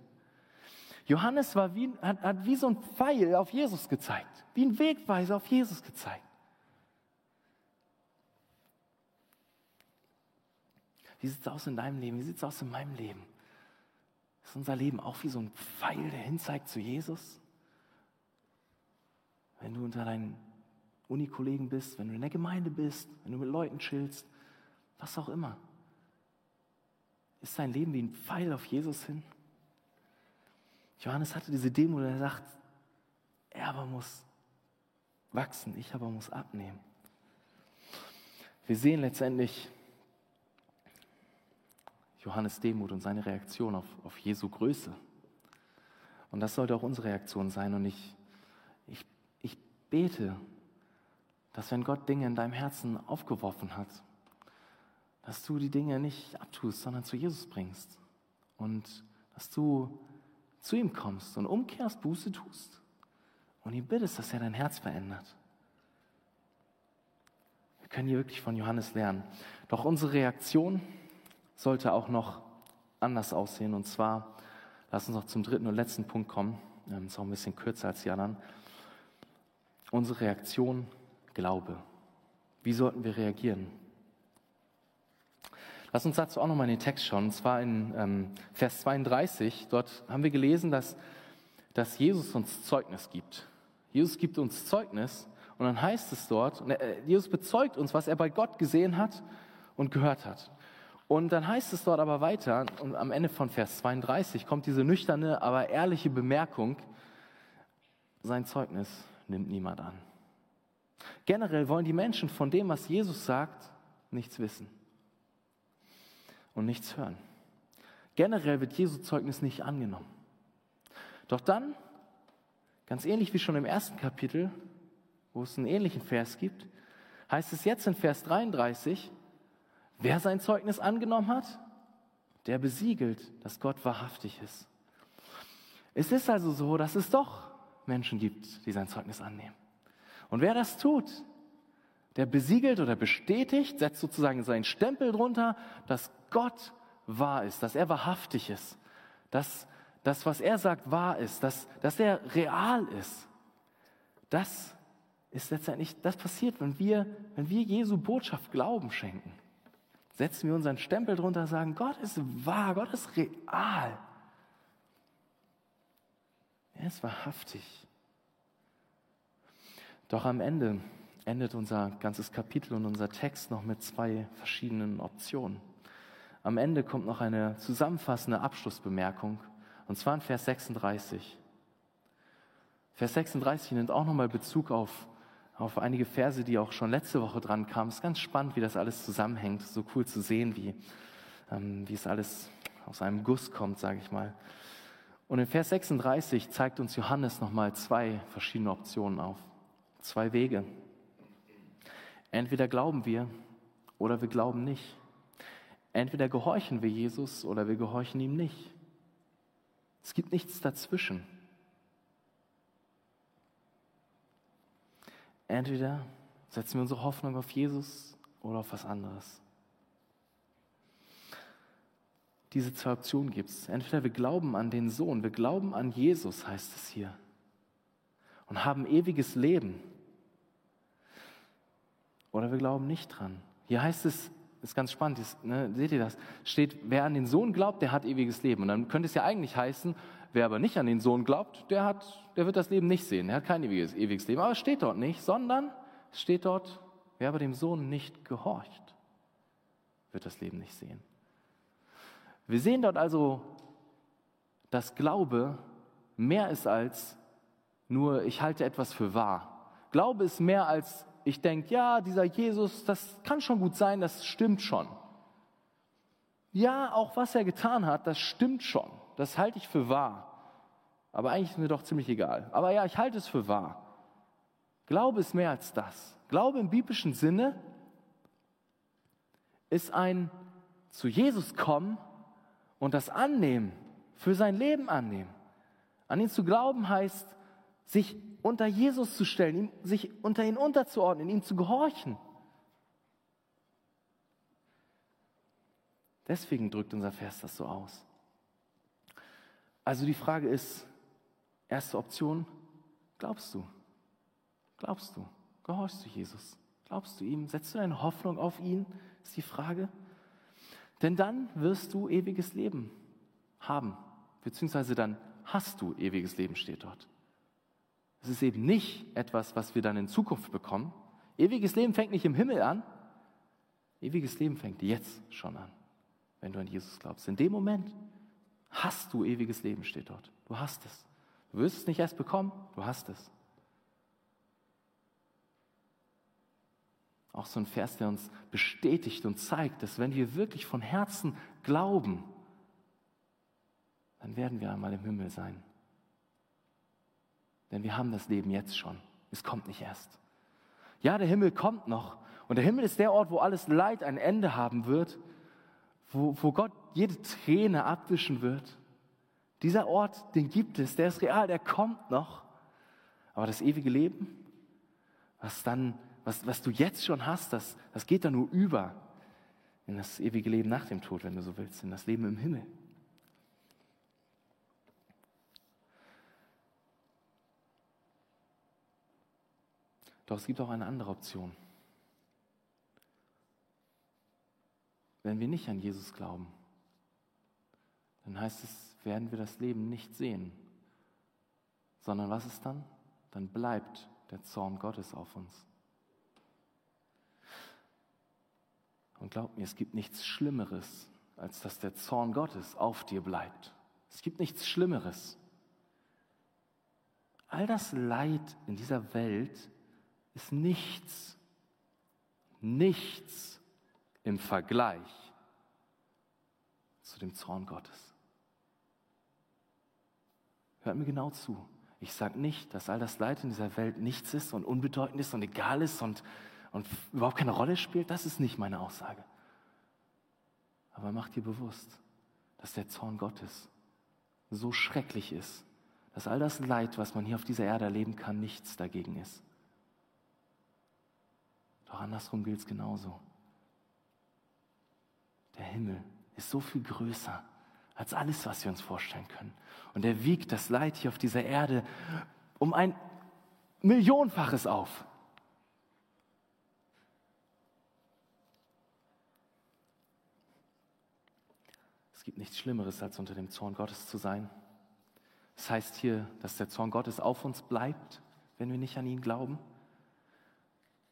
Johannes war wie, hat, hat wie so ein Pfeil auf Jesus gezeigt, wie ein Wegweiser auf Jesus gezeigt. Wie sieht es aus in deinem Leben? Wie sieht es aus in meinem Leben? Ist unser Leben auch wie so ein Pfeil, der hinzeigt zu Jesus? Wenn du unter deinen Unikollegen bist, wenn du in der Gemeinde bist, wenn du mit Leuten chillst, was auch immer. Ist dein Leben wie ein Pfeil auf Jesus hin? Johannes hatte diese Demo, der sagt, er aber muss wachsen, ich aber muss abnehmen. Wir sehen letztendlich Johannes Demut und seine Reaktion auf, auf Jesu Größe. Und das sollte auch unsere Reaktion sein. Und ich, ich, ich bete, dass wenn Gott Dinge in deinem Herzen aufgeworfen hat, dass du die Dinge nicht abtust, sondern zu Jesus bringst. Und dass du zu ihm kommst und umkehrst, Buße tust und ihm bittest, dass er dein Herz verändert. Wir können hier wirklich von Johannes lernen. Doch unsere Reaktion sollte auch noch anders aussehen. Und zwar, lass uns noch zum dritten und letzten Punkt kommen. Das ist auch ein bisschen kürzer als die anderen. Unsere Reaktion, Glaube. Wie sollten wir reagieren? Lass uns dazu auch nochmal in den Text schauen, und zwar in ähm, Vers 32. Dort haben wir gelesen, dass, dass Jesus uns Zeugnis gibt. Jesus gibt uns Zeugnis und dann heißt es dort, äh, Jesus bezeugt uns, was er bei Gott gesehen hat und gehört hat. Und dann heißt es dort aber weiter, und am Ende von Vers 32 kommt diese nüchterne, aber ehrliche Bemerkung, sein Zeugnis nimmt niemand an. Generell wollen die Menschen von dem, was Jesus sagt, nichts wissen und nichts hören. Generell wird Jesu Zeugnis nicht angenommen. Doch dann, ganz ähnlich wie schon im ersten Kapitel, wo es einen ähnlichen Vers gibt, heißt es jetzt in Vers 33, wer sein Zeugnis angenommen hat, der besiegelt, dass Gott wahrhaftig ist. Es ist also so, dass es doch Menschen gibt, die sein Zeugnis annehmen. Und wer das tut, der besiegelt oder bestätigt, setzt sozusagen seinen Stempel drunter, dass Gott wahr ist, dass er wahrhaftig ist, dass das, was er sagt, wahr ist, dass, dass er real ist. Das ist letztendlich, das passiert, wenn wir, wenn wir Jesu Botschaft Glauben schenken. Setzen wir unseren Stempel drunter und sagen, Gott ist wahr, Gott ist real. Er ist wahrhaftig. Doch am Ende endet unser ganzes Kapitel und unser Text noch mit zwei verschiedenen Optionen. Am Ende kommt noch eine zusammenfassende Abschlussbemerkung, und zwar in Vers 36. Vers 36 nimmt auch nochmal Bezug auf, auf einige Verse, die auch schon letzte Woche dran kamen. Es ist ganz spannend, wie das alles zusammenhängt. So cool zu sehen, wie, ähm, wie es alles aus einem Guss kommt, sage ich mal. Und in Vers 36 zeigt uns Johannes nochmal zwei verschiedene Optionen auf. Zwei Wege. Entweder glauben wir oder wir glauben nicht. Entweder gehorchen wir Jesus oder wir gehorchen ihm nicht. Es gibt nichts dazwischen. Entweder setzen wir unsere Hoffnung auf Jesus oder auf was anderes. Diese zwei Optionen gibt es. Entweder wir glauben an den Sohn, wir glauben an Jesus, heißt es hier, und haben ewiges Leben. Oder wir glauben nicht dran. Hier heißt es, ist ganz spannend, ist, ne, seht ihr das? Steht, wer an den Sohn glaubt, der hat ewiges Leben. Und dann könnte es ja eigentlich heißen, wer aber nicht an den Sohn glaubt, der, hat, der wird das Leben nicht sehen. Er hat kein ewiges, ewiges Leben. Aber es steht dort nicht, sondern es steht dort, wer aber dem Sohn nicht gehorcht, wird das Leben nicht sehen. Wir sehen dort also, dass Glaube mehr ist als nur, ich halte etwas für wahr. Glaube ist mehr als ich denke, ja, dieser Jesus, das kann schon gut sein, das stimmt schon. Ja, auch was er getan hat, das stimmt schon. Das halte ich für wahr. Aber eigentlich ist mir doch ziemlich egal. Aber ja, ich halte es für wahr. Glaube ist mehr als das. Glaube im biblischen Sinne ist ein zu Jesus kommen und das annehmen, für sein Leben annehmen. An ihn zu glauben heißt, sich unter Jesus zu stellen, ihm, sich unter ihn unterzuordnen, ihm zu gehorchen. Deswegen drückt unser Vers das so aus. Also die Frage ist, erste Option, glaubst du? Glaubst du? Gehorchst du Jesus? Glaubst du ihm? Setzt du deine Hoffnung auf ihn? Ist die Frage. Denn dann wirst du ewiges Leben haben, beziehungsweise dann hast du ewiges Leben, steht dort. Es ist eben nicht etwas, was wir dann in Zukunft bekommen. Ewiges Leben fängt nicht im Himmel an. Ewiges Leben fängt jetzt schon an, wenn du an Jesus glaubst. In dem Moment hast du ewiges Leben, steht dort. Du hast es. Du wirst es nicht erst bekommen, du hast es. Auch so ein Vers, der uns bestätigt und zeigt, dass wenn wir wirklich von Herzen glauben, dann werden wir einmal im Himmel sein. Denn wir haben das Leben jetzt schon. Es kommt nicht erst. Ja, der Himmel kommt noch. Und der Himmel ist der Ort, wo alles Leid ein Ende haben wird, wo, wo Gott jede Träne abwischen wird. Dieser Ort, den gibt es, der ist real, der kommt noch. Aber das ewige Leben, was dann, was, was du jetzt schon hast, das, das geht dann nur über in das ewige Leben nach dem Tod, wenn du so willst, in das Leben im Himmel. Doch es gibt auch eine andere Option. Wenn wir nicht an Jesus glauben, dann heißt es, werden wir das Leben nicht sehen, sondern was ist dann? Dann bleibt der Zorn Gottes auf uns. Und glaub mir, es gibt nichts Schlimmeres, als dass der Zorn Gottes auf dir bleibt. Es gibt nichts Schlimmeres. All das Leid in dieser Welt ist nichts, nichts im Vergleich zu dem Zorn Gottes. hört mir genau zu. Ich sage nicht, dass all das Leid in dieser Welt nichts ist und unbedeutend ist und egal ist und, und überhaupt keine Rolle spielt. Das ist nicht meine Aussage. Aber mach dir bewusst, dass der Zorn Gottes so schrecklich ist, dass all das Leid, was man hier auf dieser Erde erleben kann, nichts dagegen ist. Doch andersrum gilt es genauso. Der Himmel ist so viel größer als alles, was wir uns vorstellen können. Und er wiegt das Leid hier auf dieser Erde um ein Millionenfaches auf. Es gibt nichts Schlimmeres, als unter dem Zorn Gottes zu sein. Das heißt hier, dass der Zorn Gottes auf uns bleibt, wenn wir nicht an ihn glauben.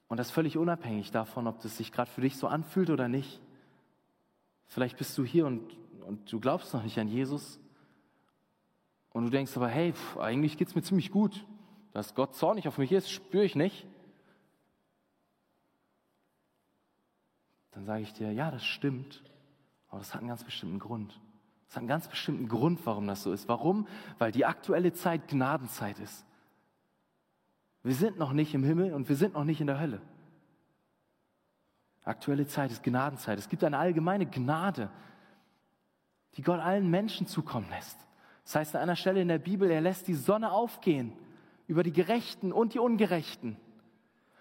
Und das völlig unabhängig davon, ob das sich gerade für dich so anfühlt oder nicht. Vielleicht bist du hier und, und du glaubst noch nicht an Jesus. Und du denkst aber, hey, pff, eigentlich geht es mir ziemlich gut. Dass Gott zornig auf mich ist, spüre ich nicht. Dann sage ich dir, ja, das stimmt. Aber das hat einen ganz bestimmten Grund. Das hat einen ganz bestimmten Grund, warum das so ist. Warum? Weil die aktuelle Zeit Gnadenzeit ist. Wir sind noch nicht im Himmel und wir sind noch nicht in der Hölle. Aktuelle Zeit ist Gnadenzeit. Es gibt eine allgemeine Gnade, die Gott allen Menschen zukommen lässt. Das heißt an einer Stelle in der Bibel, er lässt die Sonne aufgehen über die Gerechten und die Ungerechten,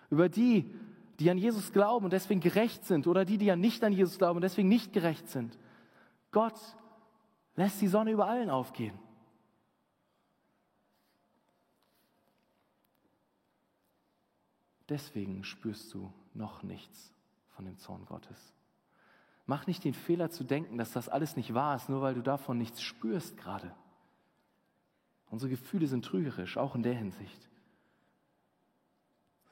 über die, die an Jesus glauben und deswegen gerecht sind oder die, die ja nicht an Jesus glauben und deswegen nicht gerecht sind. Gott lässt die Sonne über allen aufgehen. Deswegen spürst du noch nichts von dem Zorn Gottes. Mach nicht den Fehler zu denken, dass das alles nicht wahr ist, nur weil du davon nichts spürst gerade. Unsere Gefühle sind trügerisch, auch in der Hinsicht.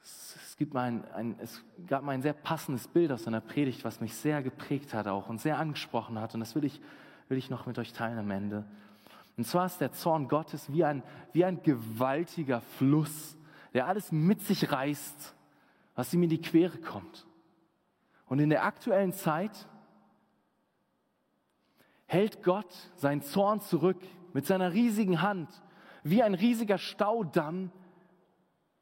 Es, gibt mal ein, ein, es gab mal ein sehr passendes Bild aus einer Predigt, was mich sehr geprägt hat auch und sehr angesprochen hat. Und das will ich, will ich noch mit euch teilen am Ende. Und zwar ist der Zorn Gottes wie ein, wie ein gewaltiger Fluss, der alles mit sich reißt, was ihm in die Quere kommt. Und in der aktuellen Zeit hält Gott seinen Zorn zurück mit seiner riesigen Hand, wie ein riesiger Staudamm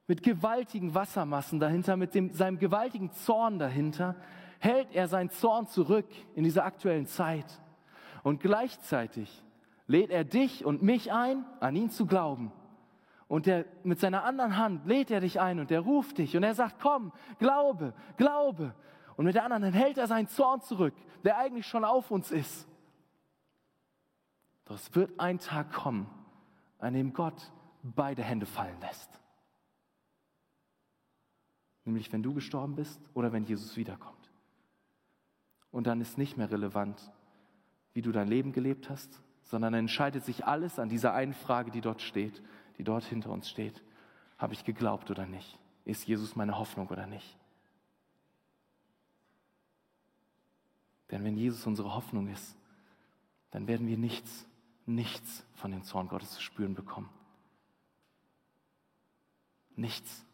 mit gewaltigen Wassermassen dahinter, mit dem, seinem gewaltigen Zorn dahinter, hält er seinen Zorn zurück in dieser aktuellen Zeit. Und gleichzeitig lädt er dich und mich ein, an ihn zu glauben. Und der, mit seiner anderen Hand lädt er dich ein und er ruft dich und er sagt, komm, glaube, glaube. Und mit der anderen Hand hält er seinen Zorn zurück, der eigentlich schon auf uns ist. Doch es wird ein Tag kommen, an dem Gott beide Hände fallen lässt. Nämlich wenn du gestorben bist oder wenn Jesus wiederkommt. Und dann ist nicht mehr relevant, wie du dein Leben gelebt hast, sondern entscheidet sich alles an dieser einen Frage, die dort steht, die dort hinter uns steht. Habe ich geglaubt oder nicht? Ist Jesus meine Hoffnung oder nicht? Denn wenn Jesus unsere Hoffnung ist, dann werden wir nichts, nichts von dem Zorn Gottes zu spüren bekommen. Nichts.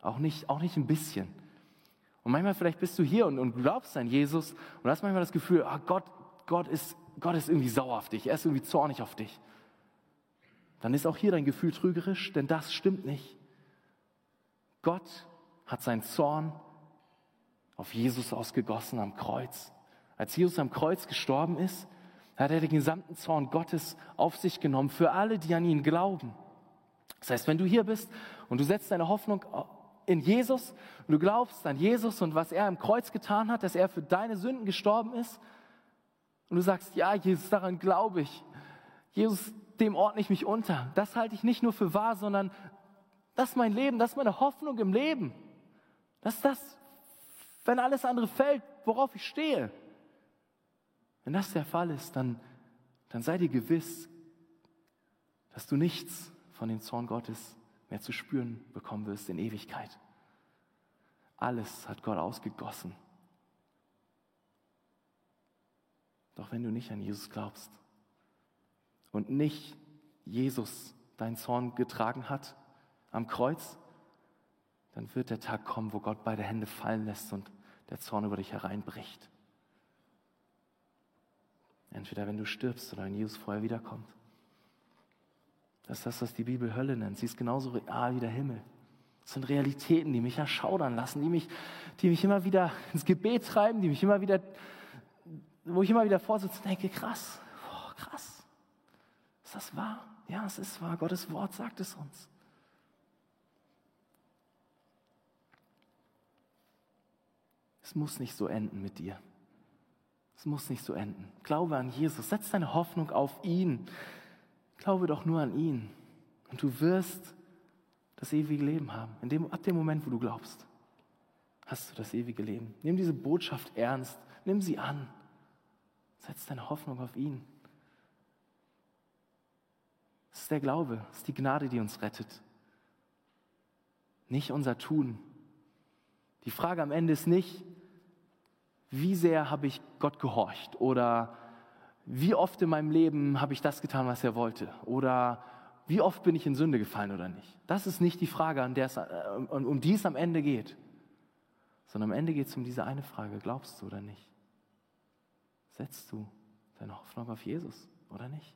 Auch nicht, auch nicht ein bisschen. Und manchmal vielleicht bist du hier und, und glaubst an Jesus und hast manchmal das Gefühl, oh Gott, Gott ist, Gott ist irgendwie sauer auf dich, er ist irgendwie zornig auf dich. Dann ist auch hier dein Gefühl trügerisch, denn das stimmt nicht. Gott hat seinen Zorn auf Jesus ausgegossen am Kreuz. Als Jesus am Kreuz gestorben ist, hat er den gesamten Zorn Gottes auf sich genommen für alle, die an ihn glauben. Das heißt, wenn du hier bist und du setzt deine Hoffnung in Jesus und du glaubst an Jesus und was er am Kreuz getan hat, dass er für deine Sünden gestorben ist und du sagst, ja, Jesus, daran glaube ich. Jesus, dem ordne ich mich unter. Das halte ich nicht nur für wahr, sondern das ist mein Leben, das ist meine Hoffnung im Leben. Das ist das, wenn alles andere fällt, worauf ich stehe. Wenn das der Fall ist, dann, dann sei dir gewiss, dass du nichts von dem Zorn Gottes mehr zu spüren bekommen wirst in Ewigkeit. Alles hat Gott ausgegossen. Doch wenn du nicht an Jesus glaubst und nicht Jesus deinen Zorn getragen hat am Kreuz, dann wird der Tag kommen, wo Gott beide Hände fallen lässt und der Zorn über dich hereinbricht. Entweder wenn du stirbst oder wenn Jesus vorher wiederkommt. Das ist das, was die Bibel Hölle nennt. Sie ist genauso real wie der Himmel. Das sind Realitäten, die mich erschaudern lassen, die mich, die mich immer wieder ins Gebet treiben, die mich immer wieder, wo ich immer wieder vorsitze und denke, krass, oh, krass. Das wahr? Ja, es ist wahr. Gottes Wort sagt es uns. Es muss nicht so enden mit dir. Es muss nicht so enden. Glaube an Jesus. Setz deine Hoffnung auf ihn. Glaube doch nur an ihn. Und du wirst das ewige Leben haben. Dem, ab dem Moment, wo du glaubst, hast du das ewige Leben. Nimm diese Botschaft ernst. Nimm sie an. Setz deine Hoffnung auf ihn. Es ist der Glaube, es ist die Gnade, die uns rettet. Nicht unser Tun. Die Frage am Ende ist nicht, wie sehr habe ich Gott gehorcht oder wie oft in meinem Leben habe ich das getan, was er wollte oder wie oft bin ich in Sünde gefallen oder nicht. Das ist nicht die Frage, an der es, äh, um die es am Ende geht, sondern am Ende geht es um diese eine Frage, glaubst du oder nicht? Setzt du deine Hoffnung auf Jesus oder nicht?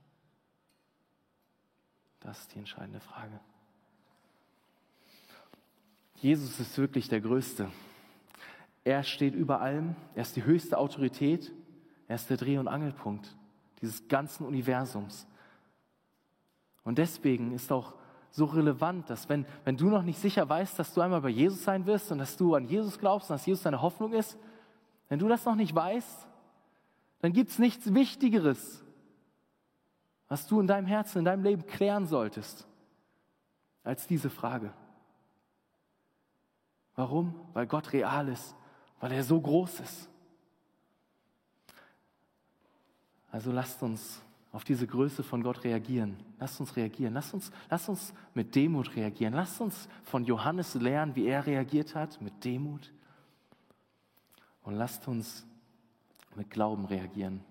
Das ist die entscheidende Frage. Jesus ist wirklich der Größte. Er steht über allem, er ist die höchste Autorität, er ist der Dreh- und Angelpunkt dieses ganzen Universums. Und deswegen ist auch so relevant, dass wenn, wenn du noch nicht sicher weißt, dass du einmal bei Jesus sein wirst und dass du an Jesus glaubst und dass Jesus deine Hoffnung ist, wenn du das noch nicht weißt, dann gibt es nichts Wichtigeres, was du in deinem Herzen, in deinem Leben klären solltest, als diese Frage. Warum? Weil Gott real ist weil er so groß ist. Also lasst uns auf diese Größe von Gott reagieren. Lasst uns reagieren. Lasst uns, lasst uns mit Demut reagieren. Lasst uns von Johannes lernen, wie er reagiert hat, mit Demut. Und lasst uns mit Glauben reagieren.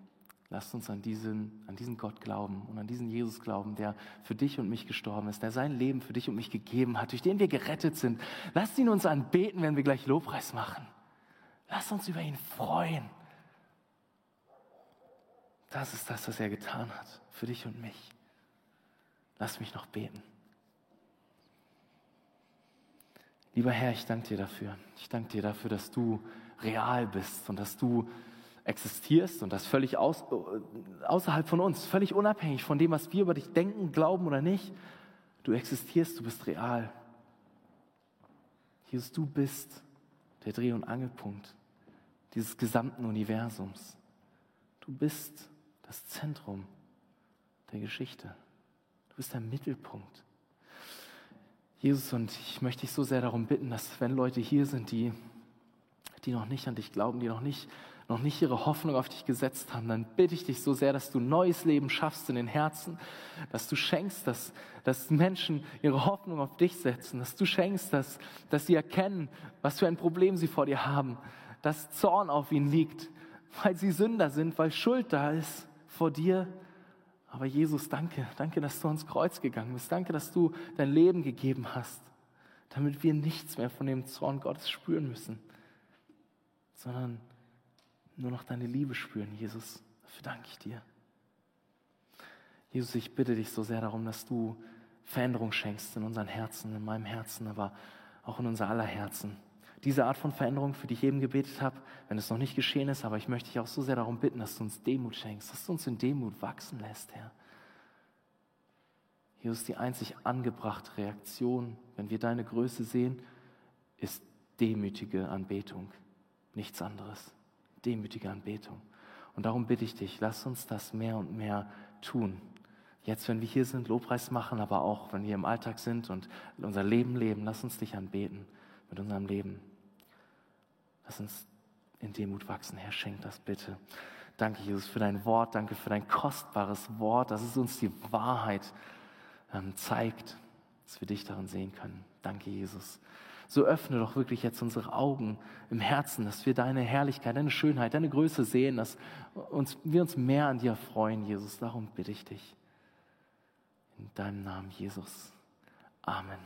Lasst uns an diesen, an diesen Gott glauben und an diesen Jesus glauben, der für dich und mich gestorben ist, der sein Leben für dich und mich gegeben hat, durch den wir gerettet sind. Lasst ihn uns anbeten, wenn wir gleich Lobpreis machen. Lass uns über ihn freuen. Das ist das, was er getan hat, für dich und mich. Lass mich noch beten. Lieber Herr, ich danke dir dafür. Ich danke dir dafür, dass du real bist und dass du existierst und das völlig aus, außerhalb von uns, völlig unabhängig von dem, was wir über dich denken, glauben oder nicht. Du existierst, du bist real. Jesus, du bist der Dreh- und Angelpunkt dieses gesamten Universums. Du bist das Zentrum der Geschichte. Du bist der Mittelpunkt. Jesus, und ich möchte dich so sehr darum bitten, dass wenn Leute hier sind, die, die noch nicht an dich glauben, die noch nicht, noch nicht ihre Hoffnung auf dich gesetzt haben, dann bitte ich dich so sehr, dass du neues Leben schaffst in den Herzen, dass du schenkst, dass, dass Menschen ihre Hoffnung auf dich setzen, dass du schenkst, dass, dass sie erkennen, was für ein Problem sie vor dir haben, dass Zorn auf ihnen liegt, weil sie Sünder sind, weil Schuld da ist vor dir. Aber Jesus, danke, danke, dass du ans Kreuz gegangen bist. Danke, dass du dein Leben gegeben hast, damit wir nichts mehr von dem Zorn Gottes spüren müssen, sondern nur noch deine Liebe spüren, Jesus. Dafür danke ich dir. Jesus, ich bitte dich so sehr darum, dass du Veränderung schenkst in unseren Herzen, in meinem Herzen, aber auch in unser aller Herzen diese Art von Veränderung, für die ich eben gebetet habe, wenn es noch nicht geschehen ist, aber ich möchte dich auch so sehr darum bitten, dass du uns Demut schenkst, dass du uns in Demut wachsen lässt, Herr. Jesus, die einzig angebrachte Reaktion, wenn wir deine Größe sehen, ist demütige Anbetung, nichts anderes. Demütige Anbetung. Und darum bitte ich dich, lass uns das mehr und mehr tun. Jetzt, wenn wir hier sind, Lobpreis machen, aber auch, wenn wir im Alltag sind und unser Leben leben, lass uns dich anbeten mit unserem Leben. Lass uns in Demut wachsen. Herr, schenk das bitte. Danke, Jesus, für dein Wort. Danke für dein kostbares Wort, dass es uns die Wahrheit ähm, zeigt, dass wir dich darin sehen können. Danke, Jesus. So öffne doch wirklich jetzt unsere Augen im Herzen, dass wir deine Herrlichkeit, deine Schönheit, deine Größe sehen, dass uns, wir uns mehr an dir freuen, Jesus. Darum bitte ich dich. In deinem Namen, Jesus. Amen.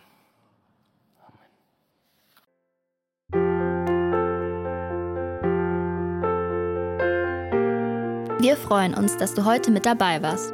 Wir freuen uns, dass du heute mit dabei warst.